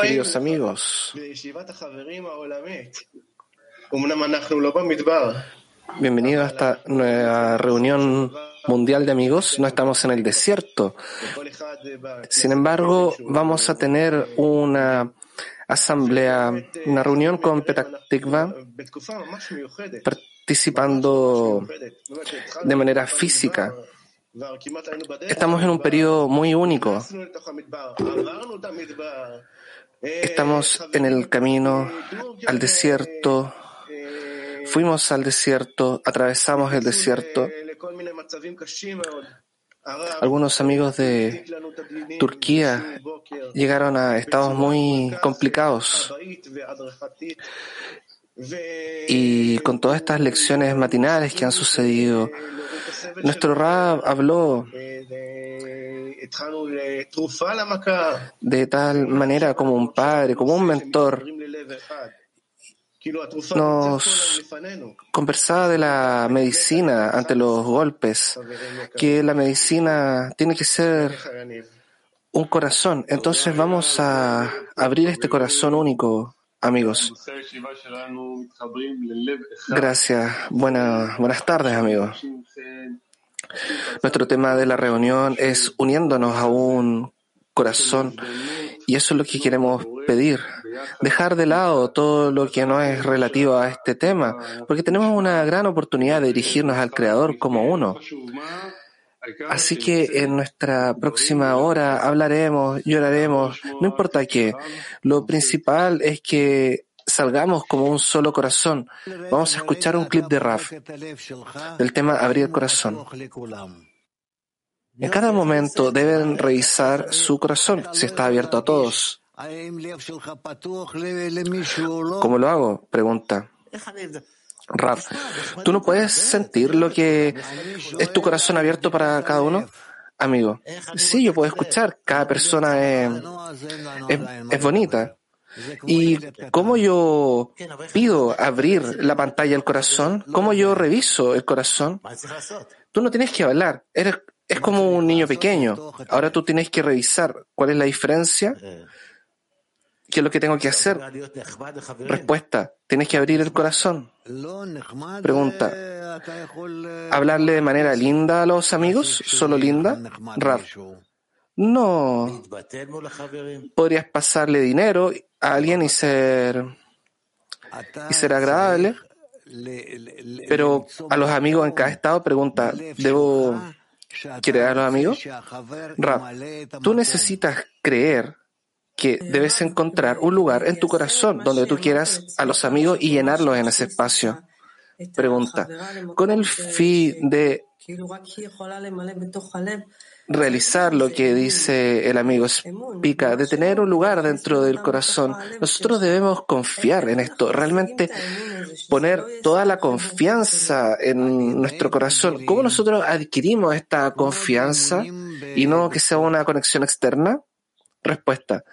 Queridos amigos, bienvenidos a esta nueva reunión mundial de amigos. No estamos en el desierto. Sin embargo, vamos a tener una asamblea, una reunión con Petaktikva, participando de manera física Estamos en un periodo muy único. Estamos en el camino al desierto. Fuimos al desierto, atravesamos el desierto. Algunos amigos de Turquía llegaron a estados muy complicados. Y con todas estas lecciones matinales que han sucedido, nuestro Rab habló de tal manera como un padre, como un mentor. Nos conversaba de la medicina ante los golpes, que la medicina tiene que ser un corazón. Entonces vamos a abrir este corazón único amigos. Gracias. buenas tardes, amigos. Nuestro tema de la reunión es uniéndonos a un corazón y eso es lo que queremos pedir. Dejar de lado todo lo que no es relativo a este tema, porque tenemos una gran oportunidad de dirigirnos al Creador como uno. Así que en nuestra próxima hora hablaremos, lloraremos, no importa qué. Lo principal es que salgamos como un solo corazón. Vamos a escuchar un clip de Raf del tema Abrir el corazón. En cada momento deben revisar su corazón si está abierto a todos. ¿Cómo lo hago? Pregunta. ¿Tú no puedes sentir lo que es tu corazón abierto para cada uno? Amigo, sí, yo puedo escuchar. Cada persona es, bonita. ¿Y cómo yo pido abrir la pantalla del corazón? ¿Cómo yo reviso el corazón? Tú no tienes que hablar. Eres, es como un niño pequeño. Ahora tú tienes que revisar cuál es la diferencia ¿Qué es lo que tengo que hacer? Respuesta, tienes que abrir el corazón. Pregunta, ¿hablarle de manera linda a los amigos? ¿Solo linda? Rab. No. Podrías pasarle dinero a alguien y ser, y ser agradable. Pero a los amigos en cada estado pregunta, ¿debo querer a los amigos? Rab, tú necesitas creer que debes encontrar un lugar en tu corazón donde tú quieras a los amigos y llenarlos en ese espacio. Pregunta, con el fin de realizar lo que dice el amigo Spica, de tener un lugar dentro del corazón, nosotros debemos confiar en esto, realmente poner toda la confianza en nuestro corazón. ¿Cómo nosotros adquirimos esta confianza y no que sea una conexión externa? Respuesta,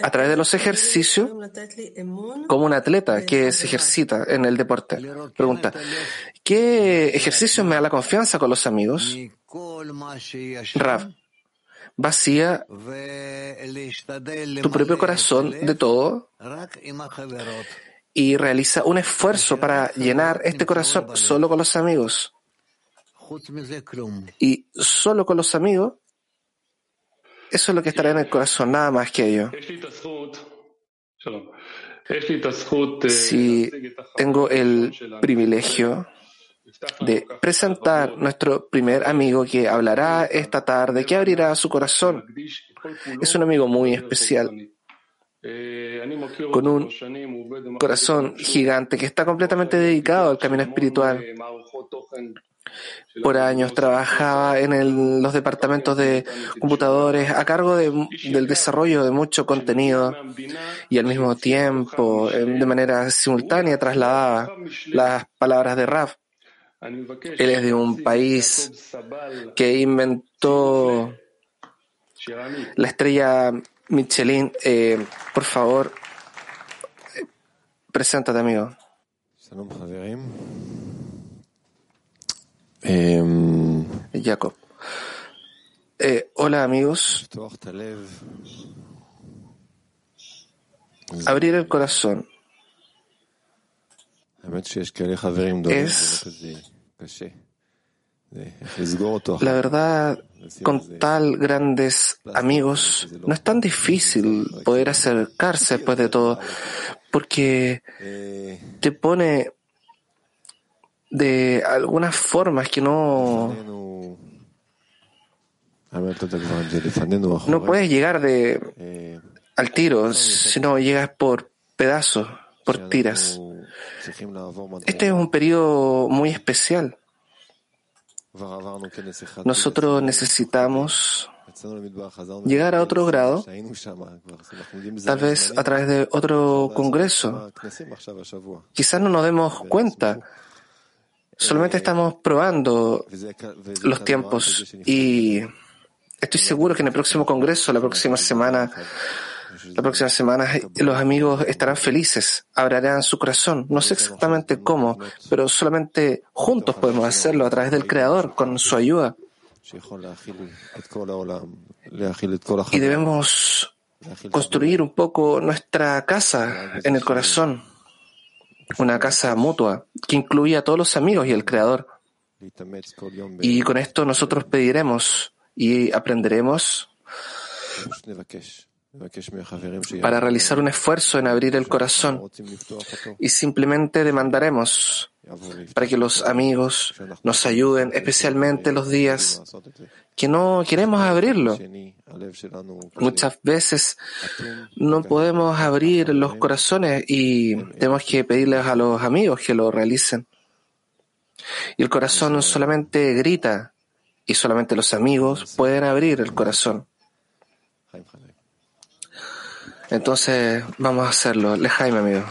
a través de los ejercicios como un atleta que se ejercita en el deporte. Pregunta, ¿qué ejercicio me da la confianza con los amigos? Rav, vacía tu propio corazón de todo y realiza un esfuerzo para llenar este corazón solo con los amigos. Y solo con los amigos eso es lo que estará en el corazón, nada más que ello. Si tengo el privilegio de presentar nuestro primer amigo que hablará esta tarde, que abrirá su corazón. Es un amigo muy especial. con un corazón gigante que está completamente dedicado al camino espiritual. Por años trabajaba en los departamentos de computadores a cargo del desarrollo de mucho contenido y al mismo tiempo, de manera simultánea, trasladaba las palabras de Raf. Él es de un país que inventó la estrella Michelin. Eh, por favor, preséntate, amigo. Em, Jacob. Eh, hola amigos. Abrir el corazón es la verdad, con tal grandes amigos, no es tan difícil poder acercarse después de todo, porque te pone de algunas formas que no no puedes llegar de al tiro, sino llegas por pedazos, por tiras. Este es un periodo muy especial. Nosotros necesitamos llegar a otro grado, tal vez a través de otro congreso. Quizás no nos demos cuenta. Solamente estamos probando los tiempos y estoy seguro que en el próximo congreso, la próxima semana, la próxima semana los amigos estarán felices, abrirán su corazón. No sé exactamente cómo, pero solamente juntos podemos hacerlo a través del Creador, con su ayuda. Y debemos construir un poco nuestra casa en el corazón, una casa mutua que incluya a todos los amigos y el Creador. Y con esto nosotros pediremos y aprenderemos para realizar un esfuerzo en abrir el corazón y simplemente demandaremos para que los amigos nos ayuden, especialmente los días que no queremos abrirlo. Muchas veces no podemos abrir los corazones y tenemos que pedirles a los amigos que lo realicen. Y el corazón solamente grita y solamente los amigos pueden abrir el corazón. Entonces, vamos a hacerlo. Le Jaime, amigo.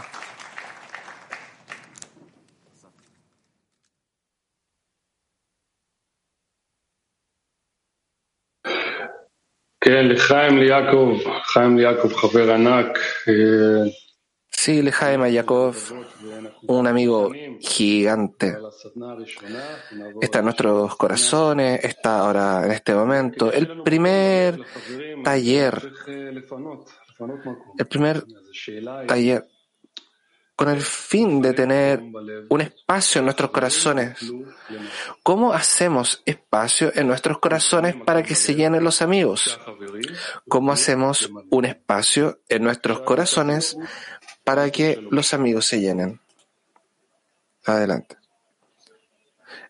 Sí, Lejaim Yaakov, un amigo gigante. Está en nuestros corazones, está ahora en este momento. El primer taller el primer taller con el fin de tener un espacio en nuestros corazones. ¿Cómo hacemos espacio en nuestros corazones para que se llenen los amigos? ¿Cómo hacemos un espacio en nuestros corazones para que los amigos se llenen? Adelante.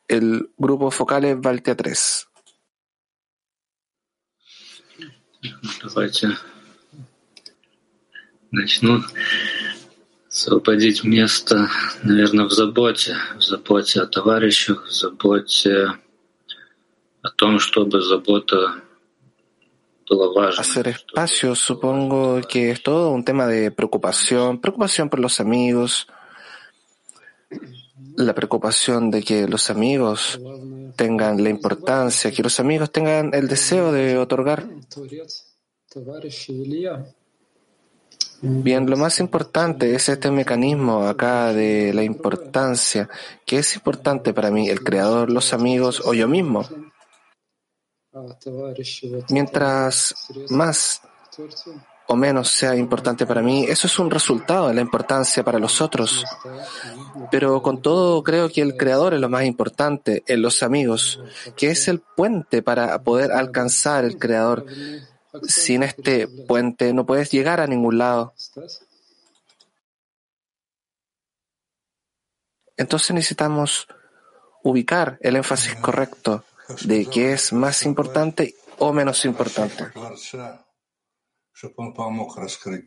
El grupo focal es Valtia 3 начну освободить место, наверное, в заботе, в заботе о товарищах, в заботе о том, чтобы забота Hacer espacio, supongo que es todo un tema de preocupación, preocupación por los amigos, la preocupación de que los amigos tengan la importancia, que los amigos tengan el deseo de otorgar. Bien, lo más importante es este mecanismo acá de la importancia. ¿Qué es importante para mí? ¿El creador, los amigos o yo mismo? Mientras más o menos sea importante para mí, eso es un resultado de la importancia para los otros. Pero con todo creo que el creador es lo más importante en los amigos, que es el puente para poder alcanzar el creador sin este puente no puedes llegar a ningún lado. Entonces necesitamos ubicar el énfasis correcto de qué es más importante o menos importante.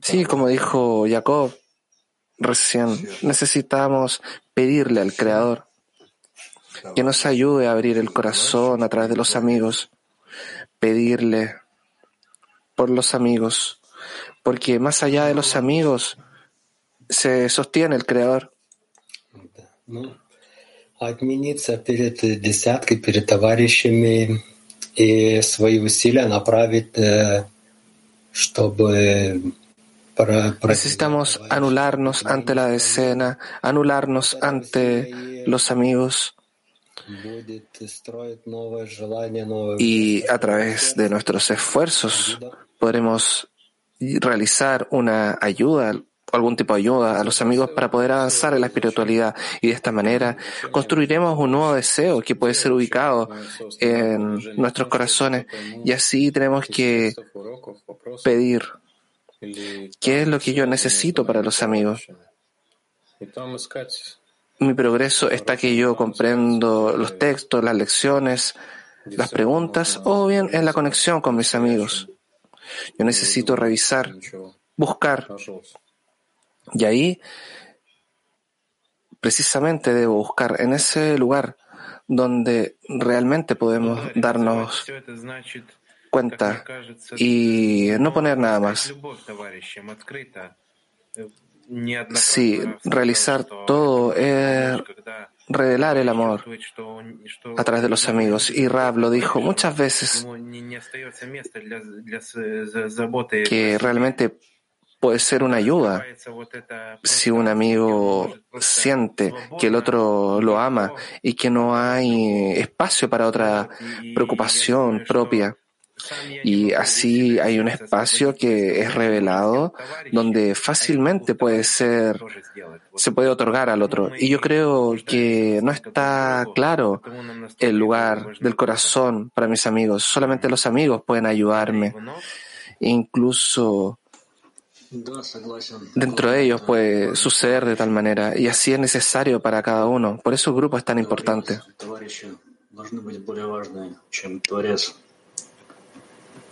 Sí, como dijo Jacob recién, necesitamos pedirle al Creador que nos ayude a abrir el corazón a través de los amigos, pedirle por los amigos, porque más allá de los amigos se sostiene el Creador. отмениться перед десяткой, перед товарищами и свои усилия направить, чтобы Necesitamos anularnos ante la decena, anularnos ante los amigos y a través de nuestros esfuerzos podremos realizar una ayuda algún tipo de ayuda a los amigos para poder avanzar en la espiritualidad. Y de esta manera construiremos un nuevo deseo que puede ser ubicado en nuestros corazones. Y así tenemos que pedir qué es lo que yo necesito para los amigos. Mi progreso está que yo comprendo los textos, las lecciones, las preguntas o bien en la conexión con mis amigos. Yo necesito revisar, buscar y ahí precisamente debo buscar en ese lugar donde realmente podemos darnos cuenta y no poner nada más. Sí, realizar todo es revelar el amor a través de los amigos. Y Rab lo dijo muchas veces que realmente puede ser una ayuda. Si un amigo siente que el otro lo ama y que no hay espacio para otra preocupación propia. Y así hay un espacio que es revelado donde fácilmente puede ser, se puede otorgar al otro. Y yo creo que no está claro el lugar del corazón para mis amigos. Solamente los amigos pueden ayudarme. Incluso Dentro de ellos puede suceder de tal manera y así es necesario para cada uno. Por eso el grupo es tan importante.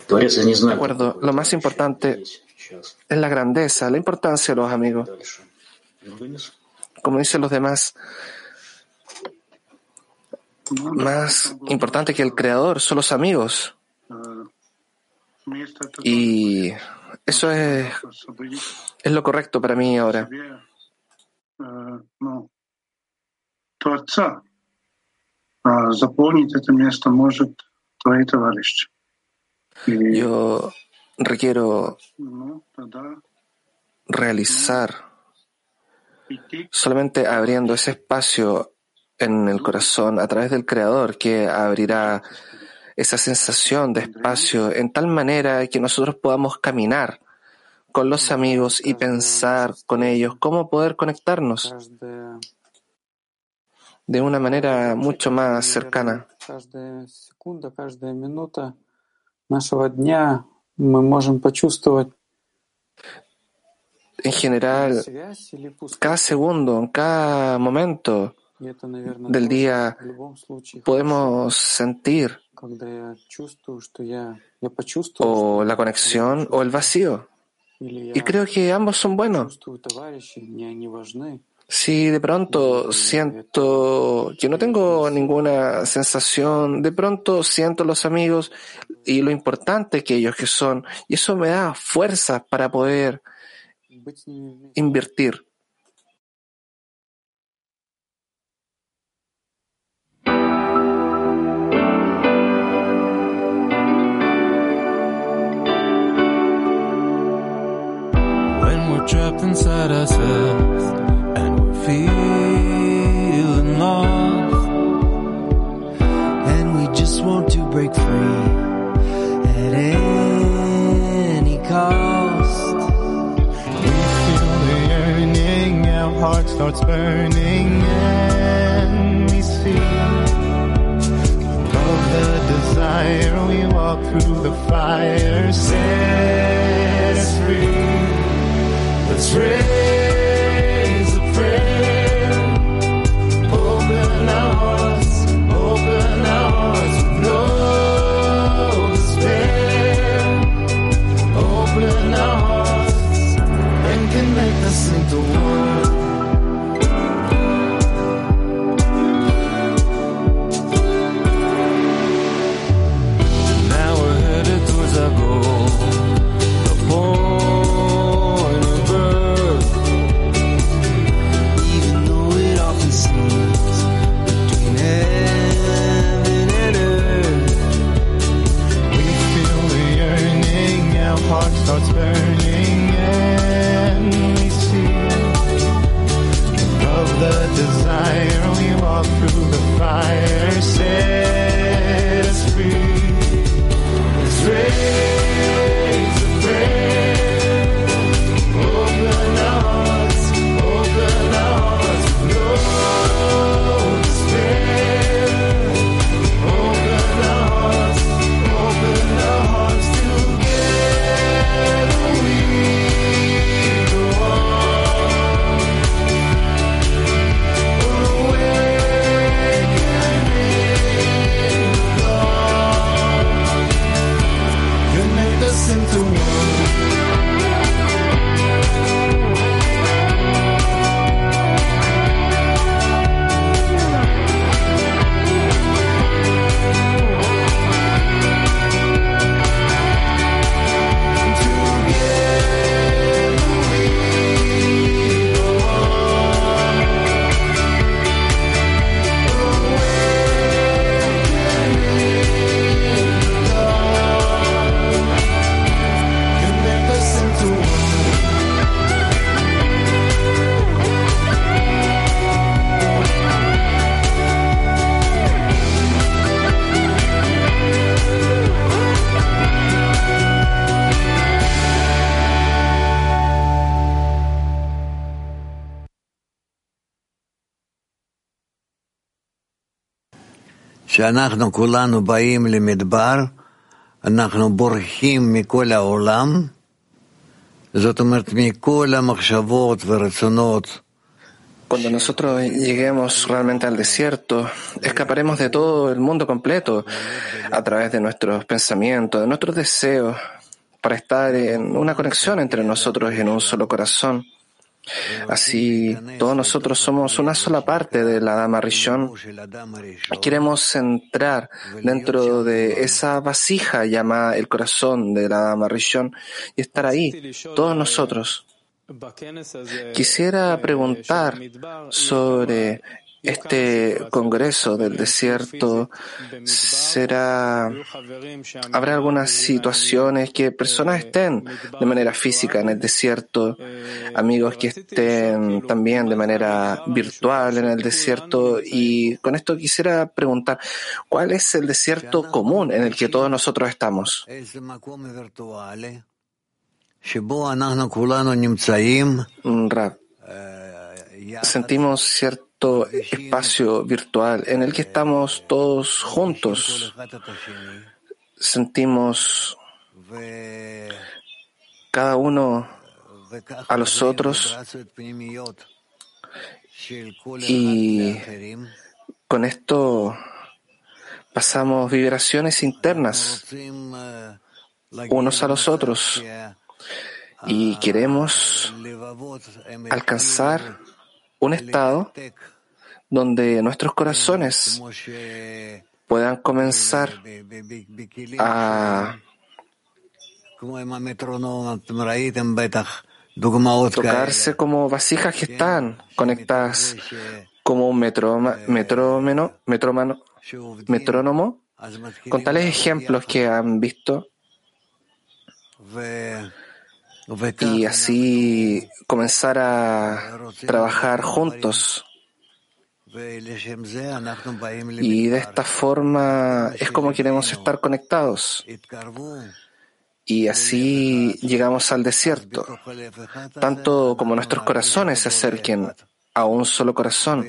De acuerdo, lo más importante es la grandeza, la importancia de los amigos. Como dicen los demás, más importante que el creador son los amigos. Y eso es, es lo correcto para mí ahora. Yo requiero realizar solamente abriendo ese espacio en el corazón a través del Creador que abrirá esa sensación de espacio en tal manera que nosotros podamos caminar con los amigos y pensar con ellos cómo poder conectarnos de una manera mucho más cercana. En general, cada segundo, cada momento del día podemos sentir o la conexión o el vacío. Y creo que ambos son buenos. Si de pronto siento que no tengo ninguna sensación, de pronto siento los amigos y lo importante que ellos que son, y eso me da fuerza para poder invertir. Feeling lost. And we just want to break free at any cost. We feel the yearning, our heart starts burning, and we see above the desire. We walk through the fire, set us free. Let's raise Cuando nosotros lleguemos realmente al desierto, escaparemos de todo el mundo completo a través de nuestros pensamientos, de nuestros deseos, para estar en una conexión entre nosotros en un solo corazón. Así, todos nosotros somos una sola parte de la Dama Rishon. Queremos entrar dentro de esa vasija llamada el corazón de la Dama Rishon y estar ahí, todos nosotros. Quisiera preguntar sobre este congreso del desierto será, habrá algunas situaciones que personas estén de manera física en el desierto, amigos que estén también de manera virtual en el desierto y con esto quisiera preguntar, ¿cuál es el desierto común en el que todos nosotros estamos? Rab, sentimos cierto espacio virtual en el que estamos todos juntos. Sentimos cada uno a los otros y con esto pasamos vibraciones internas unos a los otros y queremos alcanzar un estado donde nuestros corazones puedan comenzar a tocarse como vasijas que están conectadas como un metrónomo, metrónomo, con tales ejemplos que han visto. Y así comenzar a trabajar juntos. Y de esta forma es como queremos estar conectados. Y así llegamos al desierto, tanto como nuestros corazones se acerquen a un solo corazón.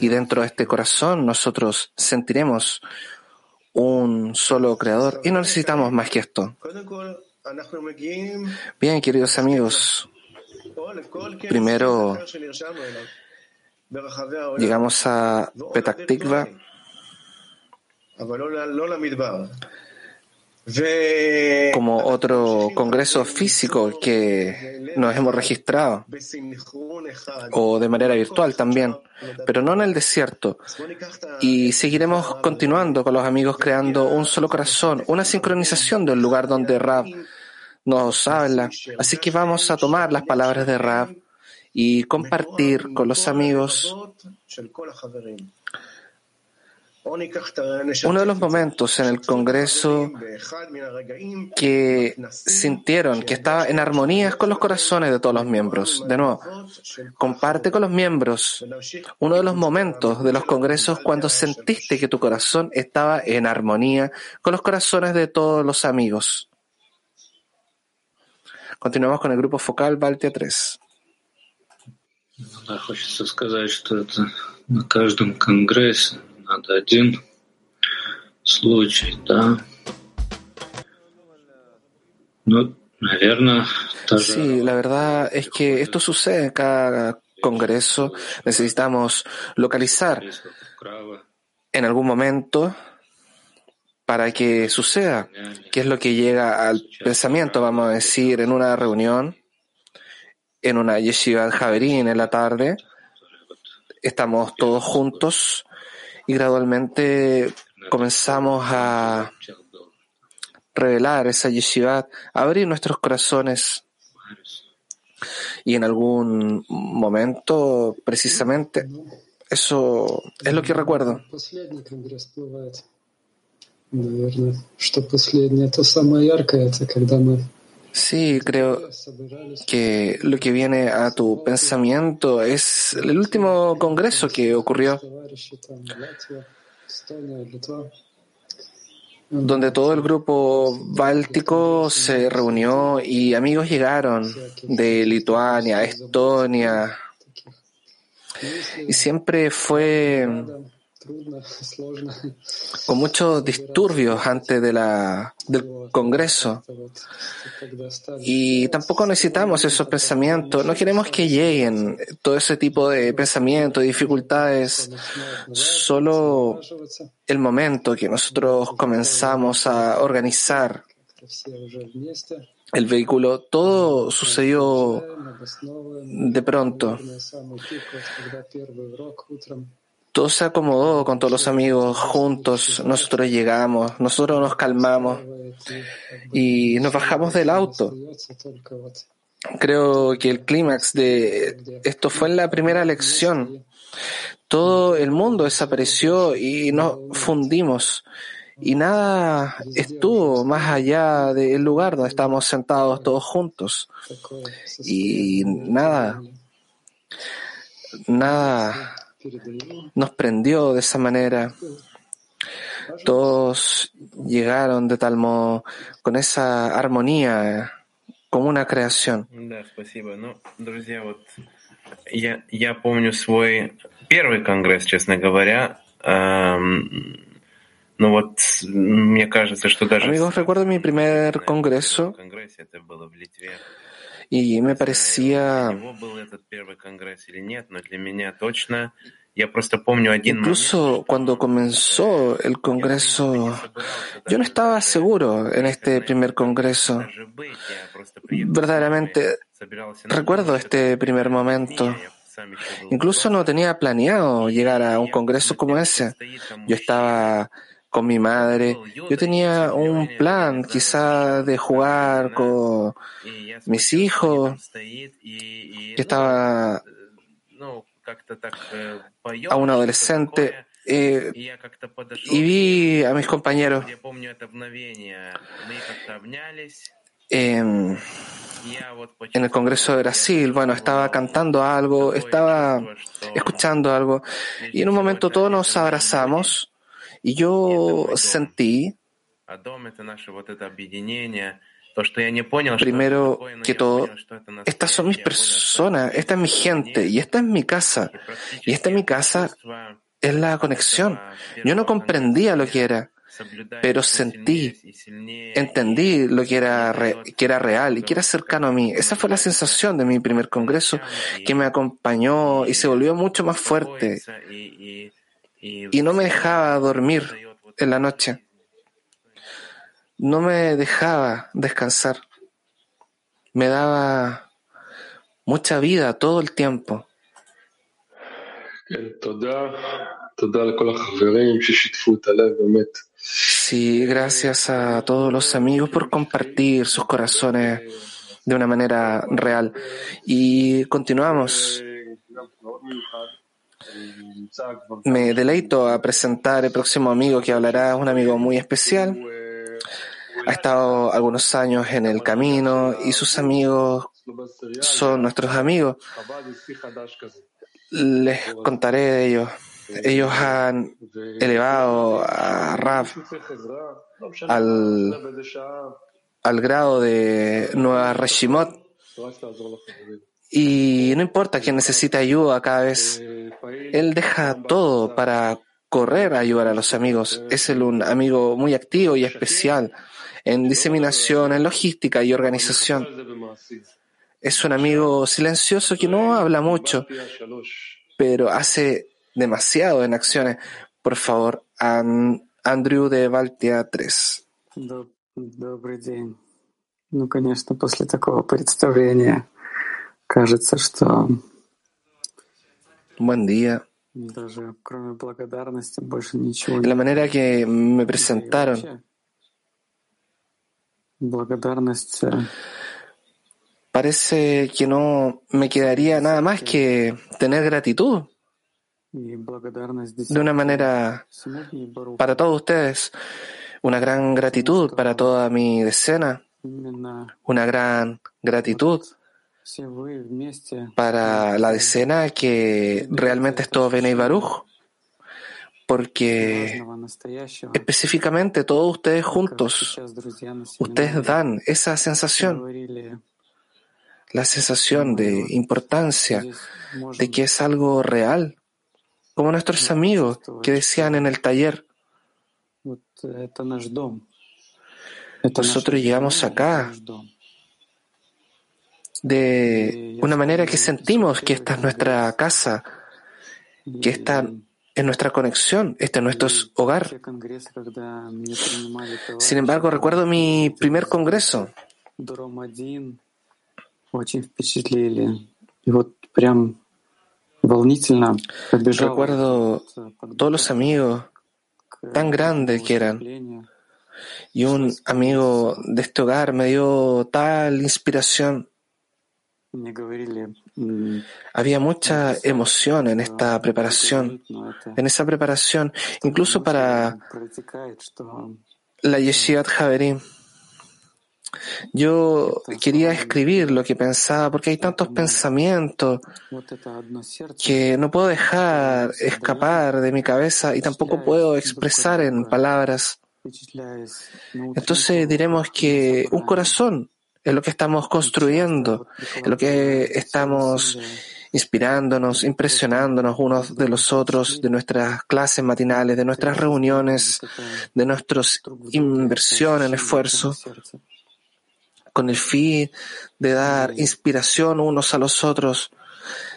Y dentro de este corazón nosotros sentiremos un solo creador y no necesitamos más que esto. Bien, queridos amigos, primero llegamos a Petak Tikva como otro congreso físico que nos hemos registrado, o de manera virtual también, pero no en el desierto. Y seguiremos continuando con los amigos creando un solo corazón, una sincronización del lugar donde Rab nos habla. Así que vamos a tomar las palabras de Rab y compartir con los amigos uno de los momentos en el Congreso que sintieron que estaba en armonía con los corazones de todos los miembros. De nuevo, comparte con los miembros uno de los momentos de los congresos cuando sentiste que tu corazón estaba en armonía con los corazones de todos los amigos. Continuamos con el grupo focal Baltia 3. Sí, la verdad es que esto sucede en cada congreso. Necesitamos localizar en algún momento para que suceda, qué es lo que llega al pensamiento, vamos a decir, en una reunión, en una yeshiva Javerín en la tarde, estamos todos juntos y gradualmente comenzamos a revelar esa yeshiva, abrir nuestros corazones y en algún momento precisamente eso es lo que recuerdo. Sí, creo que lo que viene a tu pensamiento es el último congreso que ocurrió, donde todo el grupo báltico se reunió y amigos llegaron de Lituania, Estonia, y siempre fue con muchos disturbios antes de la, del Congreso. Y tampoco necesitamos esos pensamientos. No queremos que lleguen todo ese tipo de pensamientos, dificultades. Solo el momento que nosotros comenzamos a organizar el vehículo, todo sucedió de pronto. Todo se acomodó con todos los amigos juntos. Nosotros llegamos, nosotros nos calmamos y nos bajamos del auto. Creo que el clímax de esto fue en la primera lección. Todo el mundo desapareció y nos fundimos. Y nada estuvo más allá del lugar donde estábamos sentados todos juntos. Y nada, nada nos prendió de esa manera. Todos llegaron de tal modo, con esa armonía, como una creación. Я, я помню свой первый конгресс, честно говоря. Ну вот, мне кажется, что даже... Amigos, recuerdo mi primer congreso y me parecía Incluso cuando comenzó el Congreso, yo no estaba seguro en este primer Congreso. Verdaderamente recuerdo este primer momento. Incluso no tenía planeado llegar a un Congreso como ese. Yo estaba con mi madre. Yo tenía un plan quizá de jugar con mis hijos. que estaba a un adolescente eh, y vi a mis compañeros en el Congreso de Brasil, bueno, estaba cantando algo, estaba escuchando algo, y en un momento todos nos abrazamos y yo sentí, primero que todo, estas son mis personas, esta es mi gente y esta es mi casa. Y esta es mi casa es la conexión. Yo no comprendía lo que era, pero sentí, entendí lo que era, que era real y que era cercano a mí. Esa fue la sensación de mi primer congreso que me acompañó y se volvió mucho más fuerte y no me dejaba dormir en la noche. No me dejaba descansar. Me daba mucha vida todo el tiempo. Sí, gracias a todos los amigos por compartir sus corazones de una manera real. Y continuamos. Me deleito a presentar el próximo amigo que hablará, un amigo muy especial. Ha estado algunos años en el camino y sus amigos son nuestros amigos. Les contaré de ellos. Ellos han elevado a Rav al, al grado de Nueva Reshimot y no importa quién necesita ayuda cada vez, él deja todo para correr a ayudar a los amigos. Es él un amigo muy activo y especial en diseminación, en logística y organización. Es un amigo silencioso que no habla mucho, pero hace demasiado en acciones. Por favor, Andrew de Valtia 3. Buen día. La manera que me presentaron. Parece que no me quedaría nada más que tener gratitud. De una manera para todos ustedes. Una gran gratitud para toda mi decena. Una gran gratitud para la decena que realmente es todo Bene Baruch, porque específicamente todos ustedes juntos, ustedes dan esa sensación, la sensación de importancia, de que es algo real, como nuestros amigos que decían en el taller, nosotros llegamos acá de una manera que sentimos que esta es nuestra casa, que esta es nuestra conexión, este es nuestro hogar. Sin embargo, recuerdo mi primer congreso. Recuerdo todos los amigos tan grandes que eran. Y un amigo de este hogar me dio tal inspiración. Había mucha emoción en esta preparación, en esa preparación, incluso para la Yeshivat Javerim. Yo quería escribir lo que pensaba porque hay tantos pensamientos que no puedo dejar escapar de mi cabeza y tampoco puedo expresar en palabras. Entonces diremos que un corazón es lo que estamos construyendo, es lo que estamos inspirándonos, impresionándonos unos de los otros, de nuestras clases matinales, de nuestras reuniones, de nuestra inversión en esfuerzo con el fin de dar inspiración unos a los otros,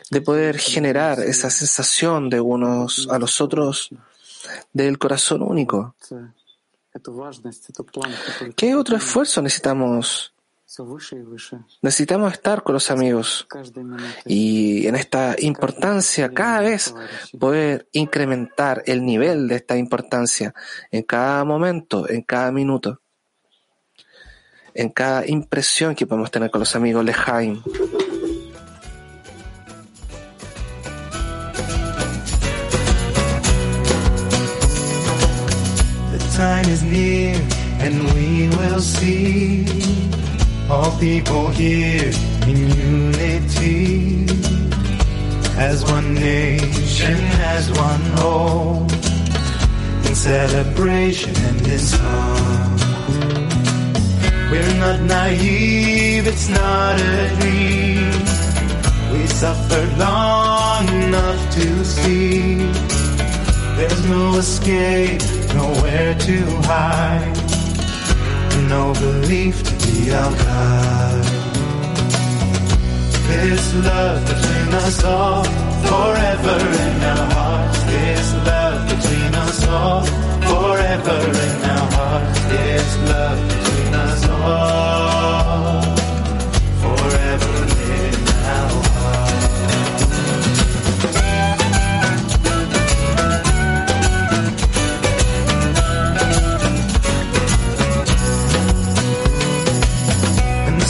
de poder generar esa sensación de unos a los otros del corazón único. ¿Qué otro esfuerzo necesitamos? Necesitamos estar con los amigos. y en esta importancia cada vez poder incrementar el nivel de esta importancia en cada momento, en cada minuto en cada impresión que podemos tener con los amigos Lejaim. The time is near and we will see all people here in unity as one nation, as one hope in celebration and in song. We're not naive, it's not a dream. We suffered long enough to see. There's no escape, nowhere to hide. No belief to be our guide. This love between us all, forever in our hearts. This love between us all, forever in our hearts. This love between us all,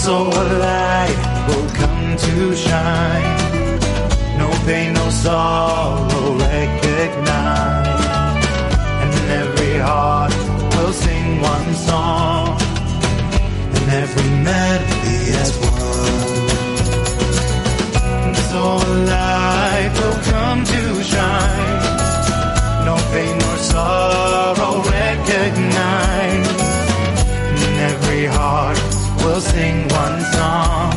so light will come to shine. No pain, no sorrow, recognize. And every heart will sing one song. And every melody as one. So light will come to shine. No pain, nor sorrow, recognize. And every heart will sing one song.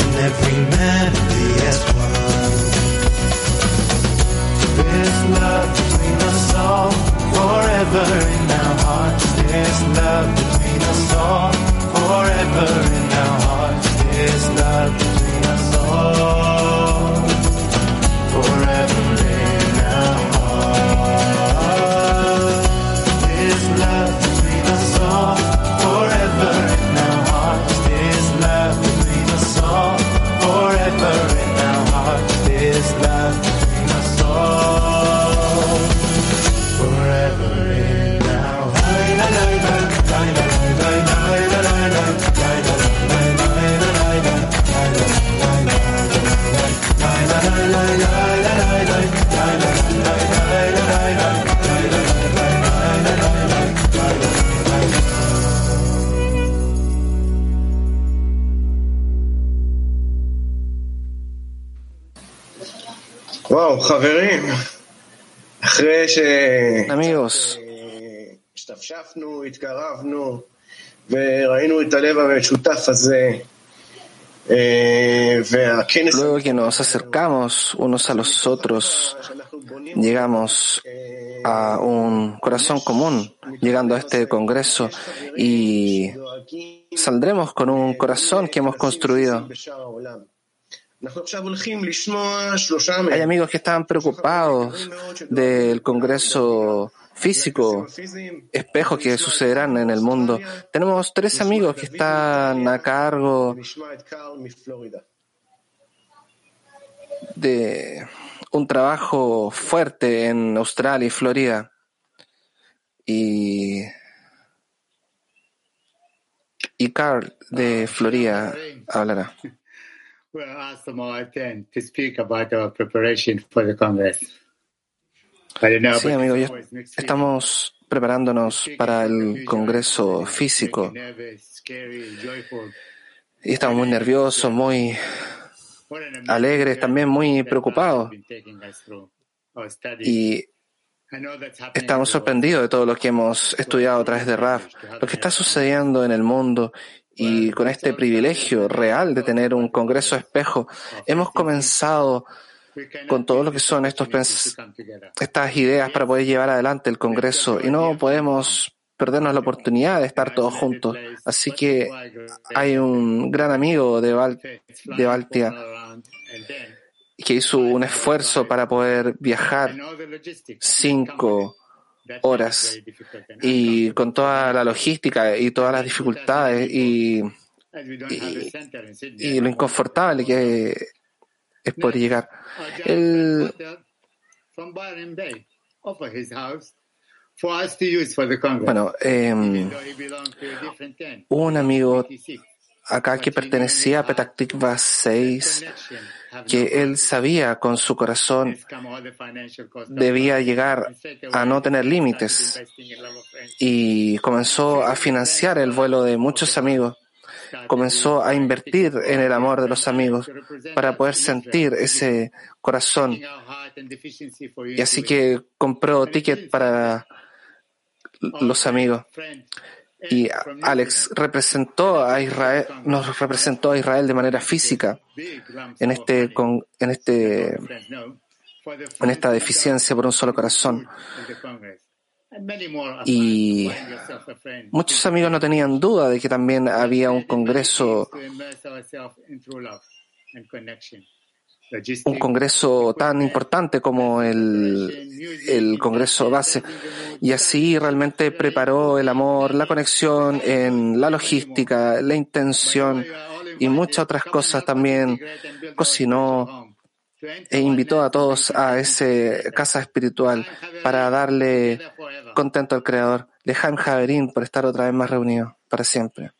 And every melody as one. This love between us all, forever in our hearts. This love between us all, forever in our hearts. This love between us all, Amigos, Luego que nos acercamos unos a los otros, llegamos a un corazón común, llegando a este Congreso y saldremos con un corazón que hemos construido. Hay amigos que estaban preocupados del congreso físico, espejos que sucederán en el mundo. Tenemos tres amigos que están a cargo de un trabajo fuerte en Australia y Florida. Y, y Carl de Florida hablará. Sí, amigo, week. estamos preparándonos para el Congreso físico. y estamos muy nerviosos, muy alegres, también muy preocupados. y estamos sorprendidos de todo lo que hemos estudiado a través de RAF, lo que está sucediendo en el mundo y con este privilegio real de tener un Congreso espejo, hemos comenzado con todo lo que son estos estas ideas para poder llevar adelante el Congreso y no podemos perdernos la oportunidad de estar todos juntos. Así que hay un gran amigo de, Val- de then, que hizo un esfuerzo para poder viajar cinco horas y con toda la logística y todas las dificultades y, y, lo inconfortable que es poder llegar. El, Congress. bueno, em, un amigo 86. Acá que pertenecía a Petah Tikva 6 Connection have que él sabía con su corazón debía llegar a no tener límites y comenzó a financiar el vuelo de muchos amigos, comenzó a invertir en el amor de los amigos para poder sentir ese corazón y así que compró ticket para los amigos. Y Alex representó a Israel, nos representó a Israel de manera física en este, con, en este, en esta deficiencia por un solo corazón. Y muchos amigos no tenían duda de que también había un congreso, un congreso tan importante como el, el congreso base. Y así realmente preparó el amor, la conexión en la logística, la intención y muchas otras cosas también. Cocinó e invitó a todos a ese casa espiritual para darle contento al Creador. Lejan Javerín por estar otra vez más reunidos para siempre,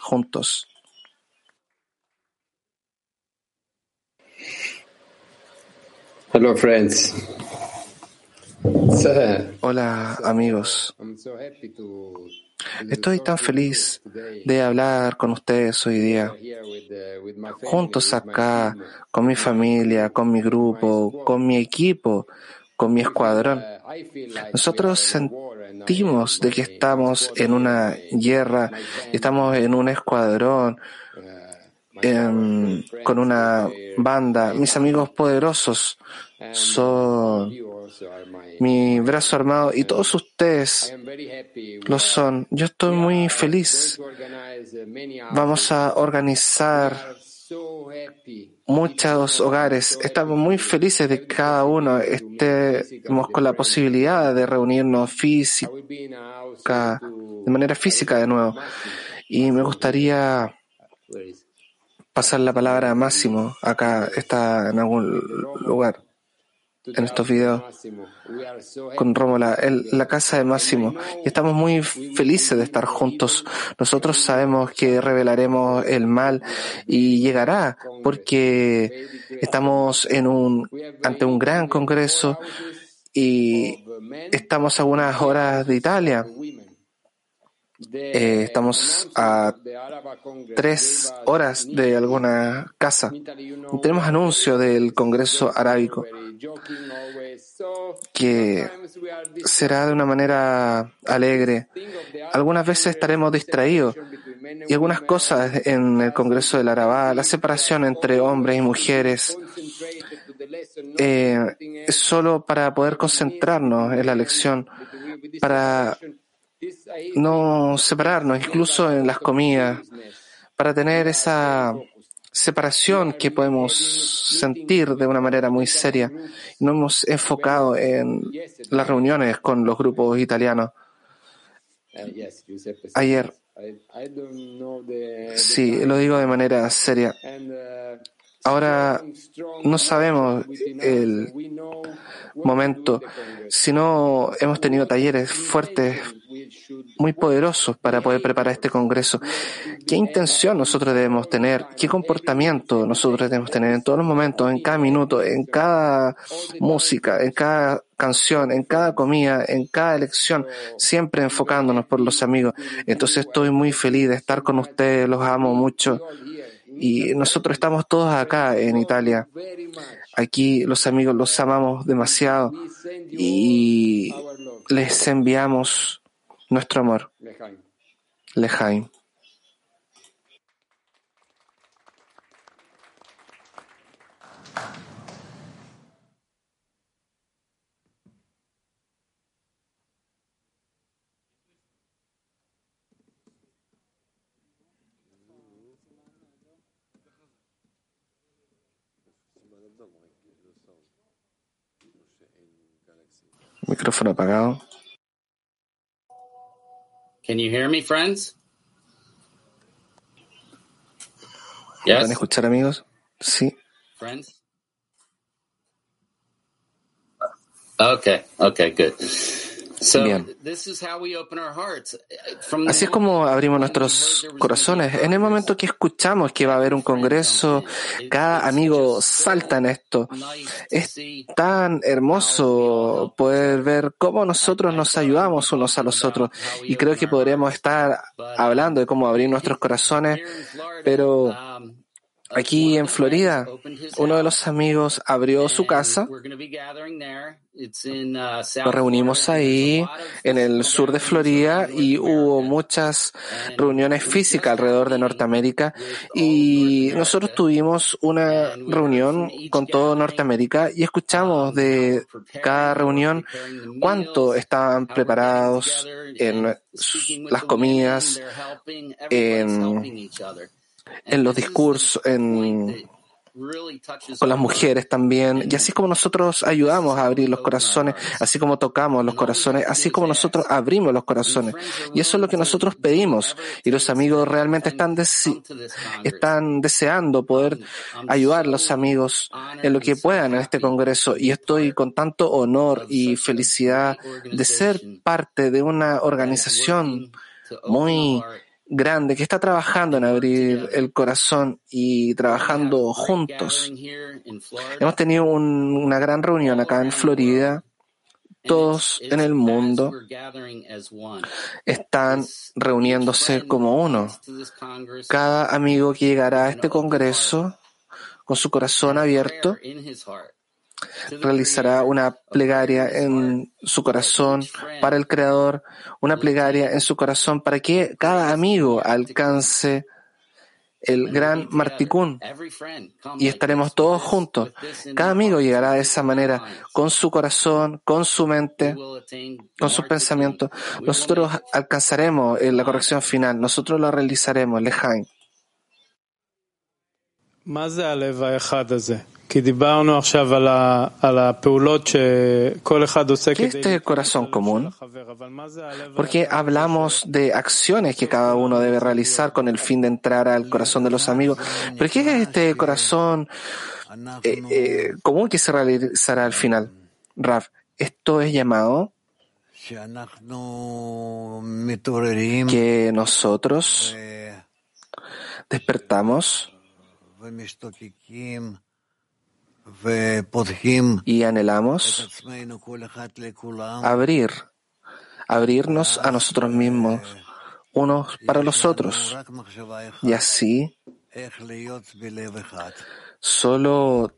juntos. Hello, friends. So, Hola amigos, estoy tan feliz de hablar con ustedes hoy día, juntos acá, con mi familia, con mi grupo, con mi equipo, con mi escuadrón. Nosotros sentimos de que estamos en una guerra, estamos en un escuadrón, em, con una banda. Mis amigos poderosos son mi brazo armado y todos ustedes lo son. Yo estoy muy feliz. Vamos a organizar muchos hogares. Estamos muy felices de que cada uno estemos con la posibilidad de reunirnos física, de manera física de nuevo. Y me gustaría pasar la palabra a Máximo. Acá está en algún lugar, en estos videos, con Rómola, el- la casa de Máximo. Y estamos muy felices de estar juntos. Nosotros sabemos que revelaremos el mal y llegará porque estamos en un, ante un gran congreso y estamos a unas horas de Italia. Eh, estamos a tres horas de alguna casa. Tenemos anuncio del Congreso Arábico que será de una manera alegre. Algunas veces estaremos distraídos y algunas cosas en el Congreso del Arabá, la separación entre hombres y mujeres, eh, solo para poder concentrarnos en la lección, para no separarnos, incluso en las comidas, para tener esa separación que podemos sentir de una manera muy seria. No hemos enfocado en las reuniones con los grupos italianos. Ayer, sí, lo digo de manera seria. Ahora no sabemos el momento, sino hemos tenido talleres fuertes, muy poderosos para poder preparar este Congreso. ¿Qué intención nosotros debemos tener? ¿Qué comportamiento nosotros debemos tener en todos los momentos, en cada minuto, en cada música, en cada canción, en cada comida, en cada elección, siempre enfocándonos por los amigos? Entonces estoy muy feliz de estar con ustedes, los amo mucho. Y nosotros estamos todos acá en Italia. Aquí los amigos los amamos demasiado y les enviamos nuestro amor. Lejaim. Micrófono apagado. Can you hear me, friends? ¿Me ¿Pueden Yes, escuchar, amigos? Sí. friends? Okay, okay, good. Bien. Así es como abrimos nuestros corazones. En el momento que escuchamos que va a haber un congreso, cada amigo salta en esto. Es tan hermoso poder ver cómo nosotros nos ayudamos unos a los otros. Y creo que podríamos estar hablando de cómo abrir nuestros corazones, pero um, aquí en Florida, uno de los amigos abrió su casa. uh, Nos reunimos ahí en el sur de Florida y hubo muchas reuniones físicas alrededor de Norteamérica y nosotros tuvimos una reunión con todo Norteamérica y escuchamos de cada reunión cuánto estaban preparados en las comidas, en, en los discursos, en, con las mujeres también. Y así como nosotros ayudamos a abrir los corazones, así como tocamos los corazones, así como nosotros abrimos los corazones. Y eso es lo que nosotros pedimos. Y los amigos realmente están, están deseando poder ayudar a los amigos en lo que puedan en este Congreso. Y estoy con tanto honor y felicidad de ser parte de una organización muy grande que está trabajando en abrir el corazón y trabajando juntos. Hemos tenido un- una gran reunión acá en Florida. Todos en el mundo están reuniéndose como uno. Cada amigo que llegará a este Congreso con su corazón abierto realizará una plegaria en su corazón para el Creador, una plegaria en su corazón para que cada amigo alcance el gran Marticún y estaremos todos juntos. Cada amigo llegará de esa manera, con su corazón, con su mente, con sus pensamientos. Nosotros alcanzaremos eh, la corrección final, nosotros la realizaremos, Lejaim. ¿Qué es este corazón común? Porque hablamos de acciones que cada uno debe realizar con el fin de entrar al corazón de los amigos. ¿Pero qué es este corazón eh, eh, común que se realizará al final? Raf, esto es llamado que nosotros despertamos y anhelamos abrir, abrirnos a nosotros mismos, unos para los otros. Y así solo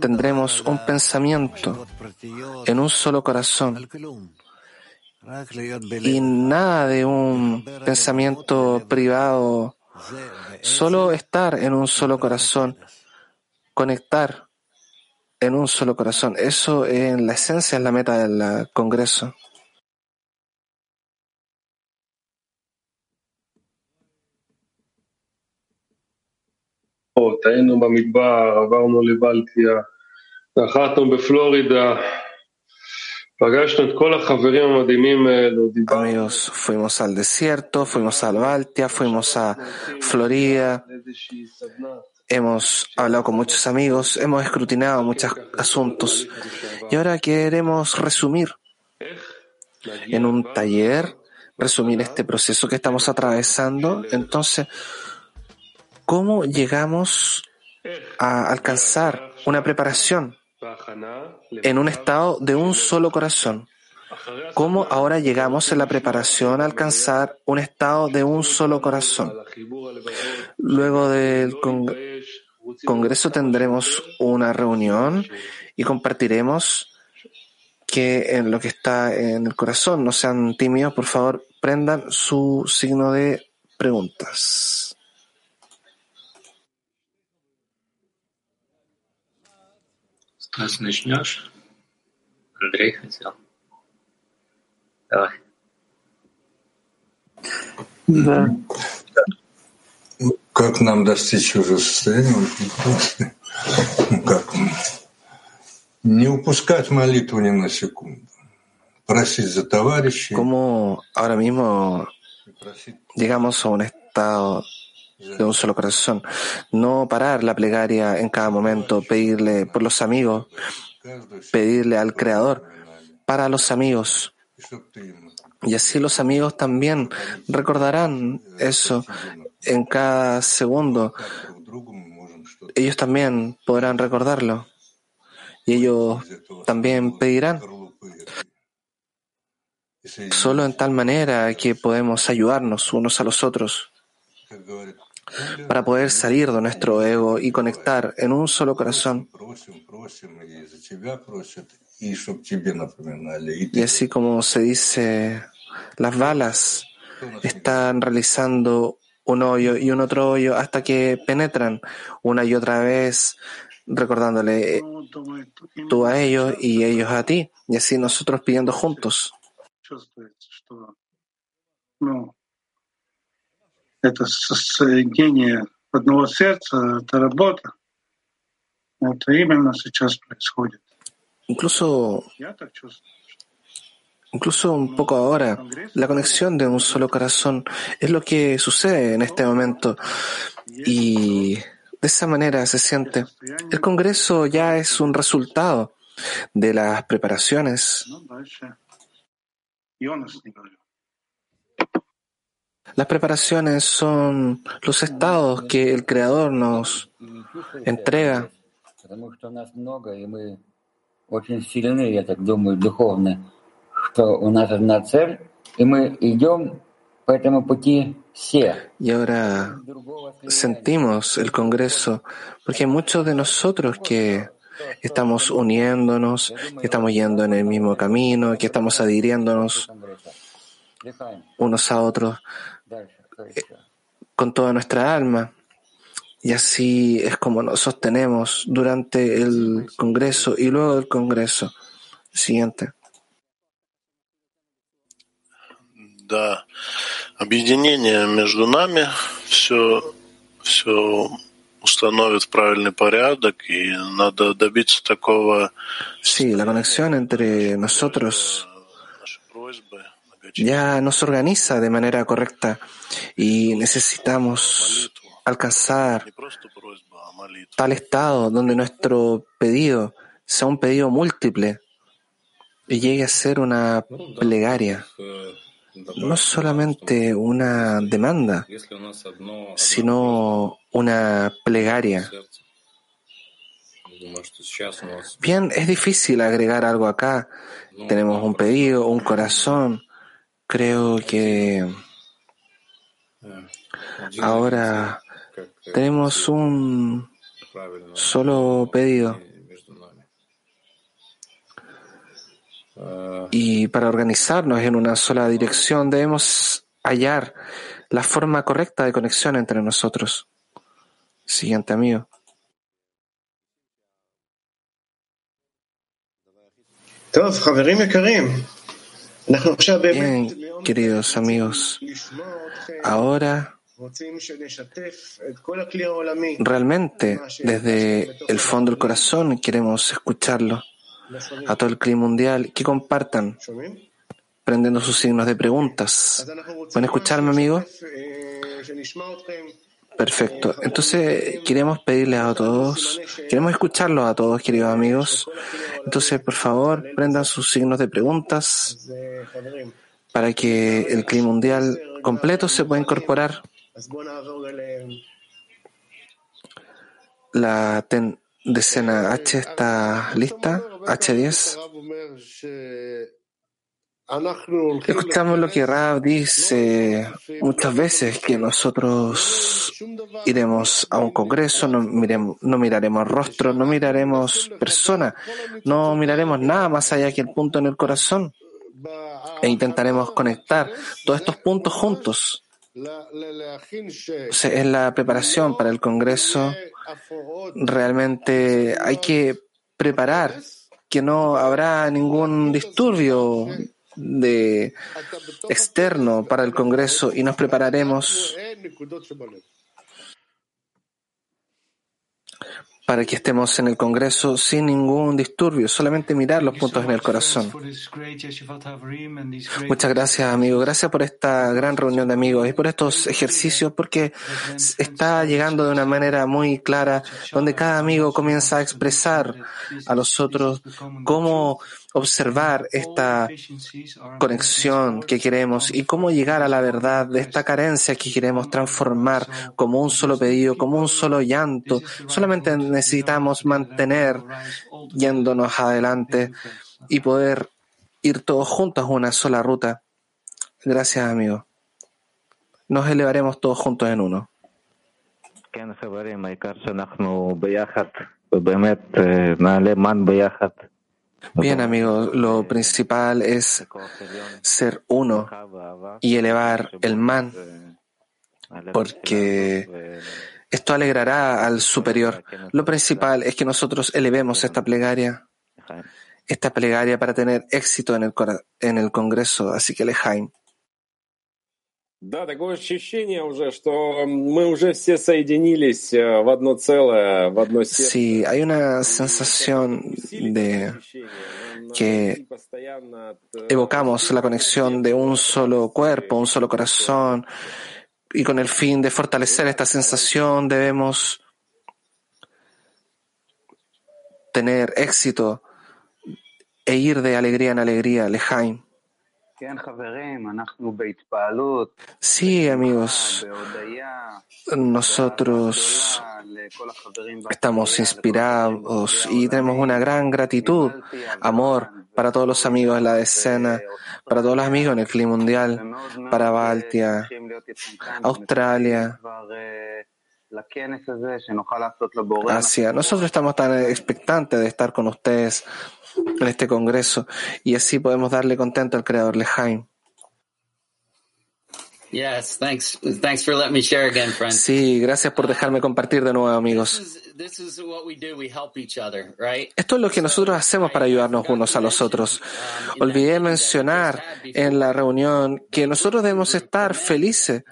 tendremos un pensamiento en un solo corazón. y nada de un pensamiento privado, solo estar en un solo corazón, conectar en un solo corazón. Eso en la esencia es la meta del eh, Congreso. היינו במדבר, עברנו לבלטיה, נחתנו בפלורידה, פגשנו את כל החברים המדהימים האלו, דיברנו Amigos, fuimos al desierto, fuimos a Baltia, fuimos a Florida, לאיזושהי סדנה. hemos hablado con muchos amigos, hemos escrutinado muchos asuntos y ahora queremos resumir en un taller, resumir este proceso que estamos atravesando. Entonces, ¿cómo llegamos a alcanzar una preparación en un estado de un solo corazón? ¿Cómo ahora llegamos en la preparación a alcanzar un estado de un solo corazón? Luego del con- Congreso tendremos una reunión y compartiremos que en lo que está en el corazón, no sean tímidos, por favor, prendan su signo de preguntas. Стас, начнешь? Андрей хотел. Давай. Да. Как нам достичь уже состояния? Ну, Как? Не упускать молитву ни на секунду. Просить за товарищей. ¿Cómo ahora mismo llegamos a un estado de un solo corazón? No parar la plegaria en cada momento, pedirle por los amigos, pedirle al Creador para los amigos. y así los amigos también recordarán eso en cada segundo. Ellos también podrán recordarlo. Y ellos también pedirán. Solo en tal manera que podemos ayudarnos unos a los otros para poder salir de nuestro ego y conectar en un solo corazón. Просим, просим, и за тебя просят, и чтоб тебе напоминали. И Y así como se dice, las balas están realizando un hoyo y un otro hoyo hasta que penetran una y otra vez, recordándole eh, tú a ellos y ellos a ti, y así nosotros pidiendo juntos. чувствуется, что ну, это со- соединение одного сердца, это работа. Это именно сейчас происходит. incluso, incluso un poco ahora, la conexión de un solo corazón es lo que sucede en este momento. Y de esa manera se siente. El Congreso ya es un resultado de las preparaciones. Las preparaciones son los estados que el Creador nos entrega. очень сильны, я так думаю, духовно, что у нас одна цель, и мы идем по этому пути все. Y ahora sentimos el Congreso, porque hay muchos de nosotros que estamos uniéndonos, que estamos yendo en el mismo camino, que estamos adhiriéndonos Дыхаем. unos a otros Дальше. Кто еще? con toda nuestra alma. Y así es como nos sostenemos durante el Congreso y luego del Congreso. Siguiente. Да, объединение между нами все, все установит в правильный порядок, и надо добиться такого Sí, la conexión entre nosotros просьбы. ya nos organiza de manera correcta y necesitamos alcanzar tal estado donde nuestro pedido sea un pedido múltiple y llegue a ser una plegaria, no solamente una demanda, sino una plegaria. Bien, es difícil agregar algo acá. Tenemos un pedido, un corazón. Creo que ahora tenemos un solo pedido. Y para organizarnos en una sola dirección debemos hallar la forma correcta de conexión entre nosotros. Siguiente amigo. Bien, queridos amigos, ahora Realmente, desde el fondo del corazón queremos escucharlo a todo el clima mundial que compartan, prendiendo sus signos de preguntas. ¿Pueden escucharme, amigo? Perfecto. Entonces, queremos pedirles a todos, queremos escucharlos a todos, queridos amigos. Entonces, por favor, prendan sus signos de preguntas para que el clima mundial completo se pueda incorporar. La decena H está lista, H10. Escuchamos lo que Rab dice muchas veces, que nosotros iremos a un congreso, no, miremos, no miraremos rostros, no miraremos personas, no miraremos nada más allá que el punto en el corazón e intentaremos conectar todos estos puntos juntos. O sea, es la preparación para el congreso. Realmente hay que preparar que no habrá ningún disturbio de externo para el congreso y nos prepararemos para que estemos en el congreso sin ningún disturbio, solamente mirar los puntos en el corazón. Muchas gracias, amigo. Gracias por esta gran reunión de amigos y por estos ejercicios, porque está llegando de una manera muy clara, donde cada amigo comienza a expresar a los otros cómo observar esta conexión que queremos y cómo llegar a la verdad de esta carencia que queremos transformar como un solo pedido, como un solo llanto. Solamente necesitamos mantener yéndonos adelante y poder ir todos juntos a una sola ruta. Gracias, amigo. Nos elevaremos todos juntos en uno. Bien, amigos, lo principal es ser uno y elevar el man, porque esto alegrará al superior. Lo principal es que nosotros elevemos esta plegaria, esta plegaria para tener éxito en el, en el Congreso. Así que, Lejaim. Да, такое ощущение уже, что мы уже все соединились э, в одно целое, в одно сердце. Sí, hay una sensación de que evocamos la conexión de un solo cuerpo, un solo corazón, y con el fin de fortalecer esta sensación debemos tener éxito e ir de alegría en alegría, Lejaim. Sí, amigos, nosotros estamos inspirados y tenemos una gran gratitud, amor para todos los amigos de la escena, para todos los amigos en el clima mundial, para Baltia, Australia. Asia. Nosotros estamos tan expectantes de estar con ustedes en este congreso y así podemos darle contento al creador Lejaim. Yes, thanks. Thanks for letting me share again, friends. Sí, gracias por dejarme compartir de nuevo, amigos. Esto es lo que nosotros hacemos para ayudarnos unos a los otros. Olvidé mencionar en la reunión que nosotros debemos estar felices.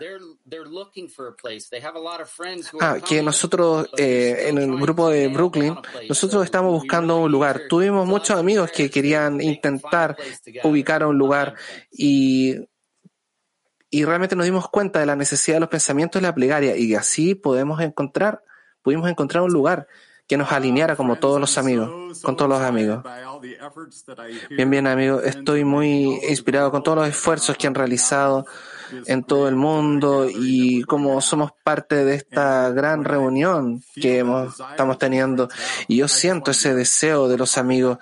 They're they're looking for a place. They have a lot of friends who Ah, que nosotros eh, en el grupo de Brooklyn, nosotros estamos buscando un lugar. Tuvimos muchos amigos que querían intentar ubicar un lugar y, y realmente nos dimos cuenta de la necesidad de los pensamientos de la plegaria y así podemos encontrar, pudimos encontrar un lugar que nos alineara como todos los amigos, con todos los amigos. Bien, bien, amigo, estoy muy inspirado con todos los esfuerzos que han realizado en todo el mundo y como somos parte de esta gran reunión que hemos, estamos teniendo. Y yo siento ese deseo de los amigos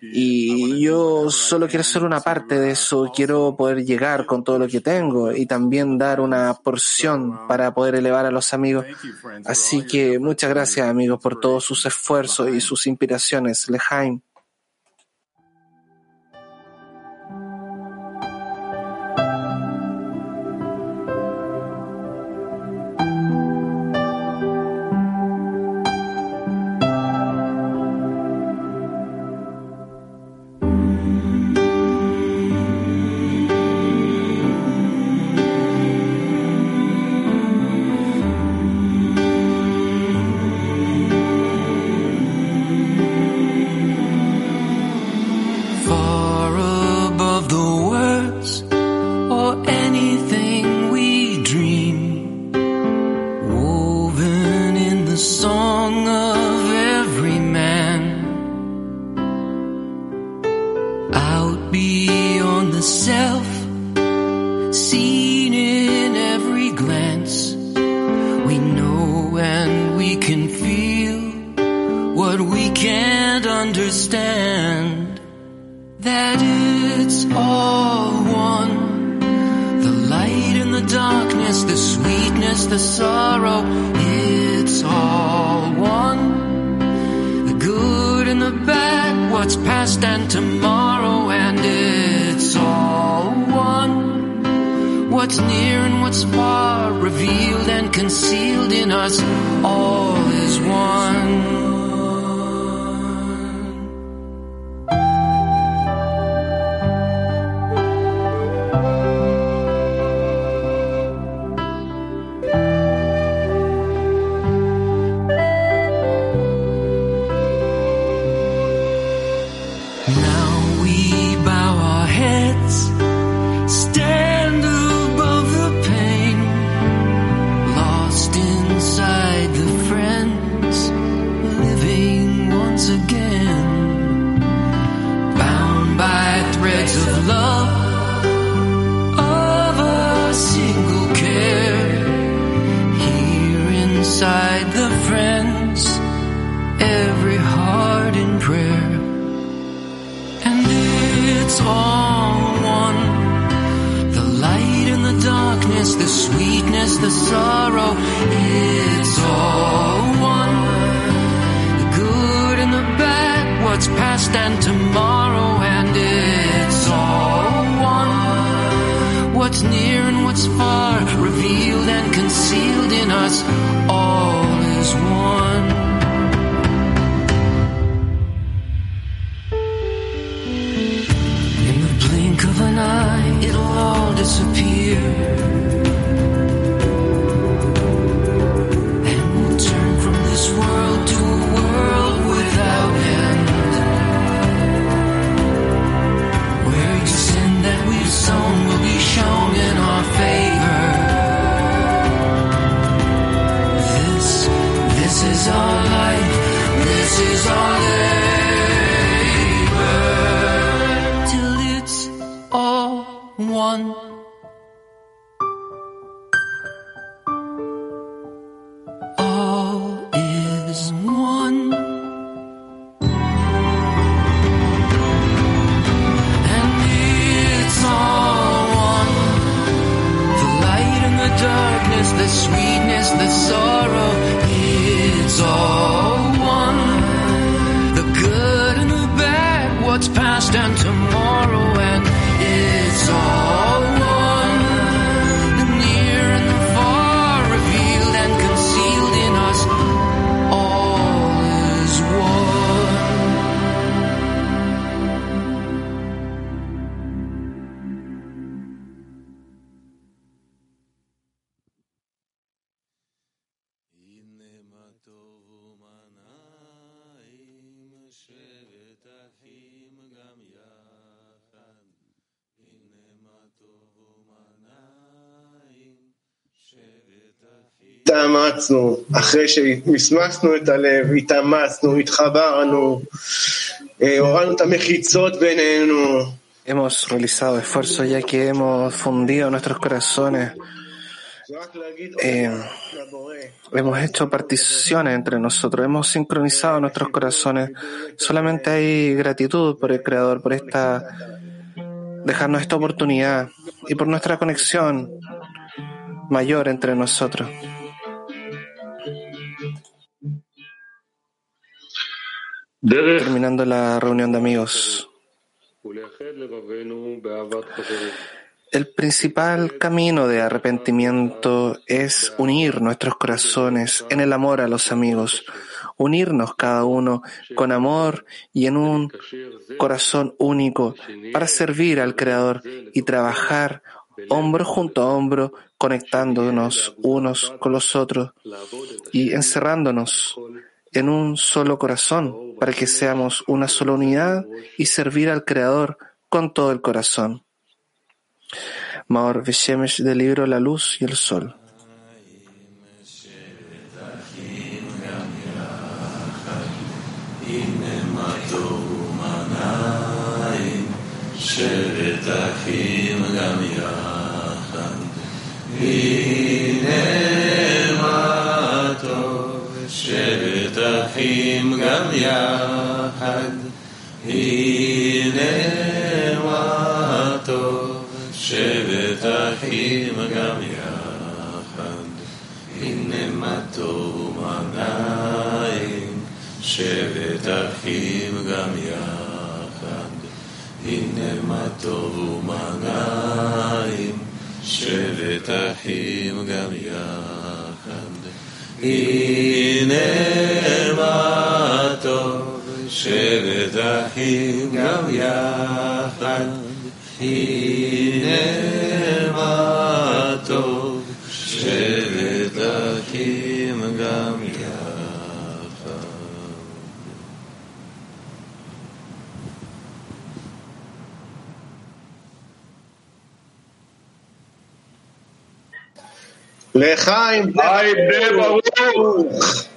y yo solo quiero ser una parte de eso, quiero poder llegar con todo lo que tengo y también dar una porción para poder elevar a los amigos. Así que muchas gracias amigos por todos sus esfuerzos y sus inspiraciones. Lejaim. All one. The light and the darkness, the sweetness, the sorrow, it's all one. The good and the bad, what's past and tomorrow, and it's all one. What's near and what's far, revealed and concealed in us, all you. התאמצנו, אחרי שמסמסנו את הלב, התאמצנו, התחברנו, אה, הורדנו את המחיצות בינינו. Hemos realizado esfuerzos ya que hemos fundido nuestros corazones. Eh, hemos hecho particiones entre nosotros, hemos sincronizado nuestros corazones. Solamente hay gratitud por el Creador, por esta, dejarnos esta oportunidad y por nuestra conexión mayor entre nosotros. Terminando la reunión de amigos. El principal camino de arrepentimiento es unir nuestros corazones en el amor a los amigos, unirnos cada uno con amor y en un corazón único para servir al Creador y trabajar hombro junto a hombro, conectándonos unos con los otros y encerrándonos en un solo corazón para que seamos una sola unidad y servir al Creador con todo el corazón. Maor Veshemesh del libro La Luz y el Sol. הנה מה טוב ומה נעים, שבת אחים גם יחד. שבת אחים גם יחד. הנה מה טוב, שבת אחים גם יחד. הנה מה טוב ומנעים, שבת אחים גם יחד. הנה מה טוב ומנעים, שבת אחים גם יחד. הנה מה שבת אחים גם יחד. הנה מה טוב, שבת אחים גם יחד. לחיים היי, ברוך!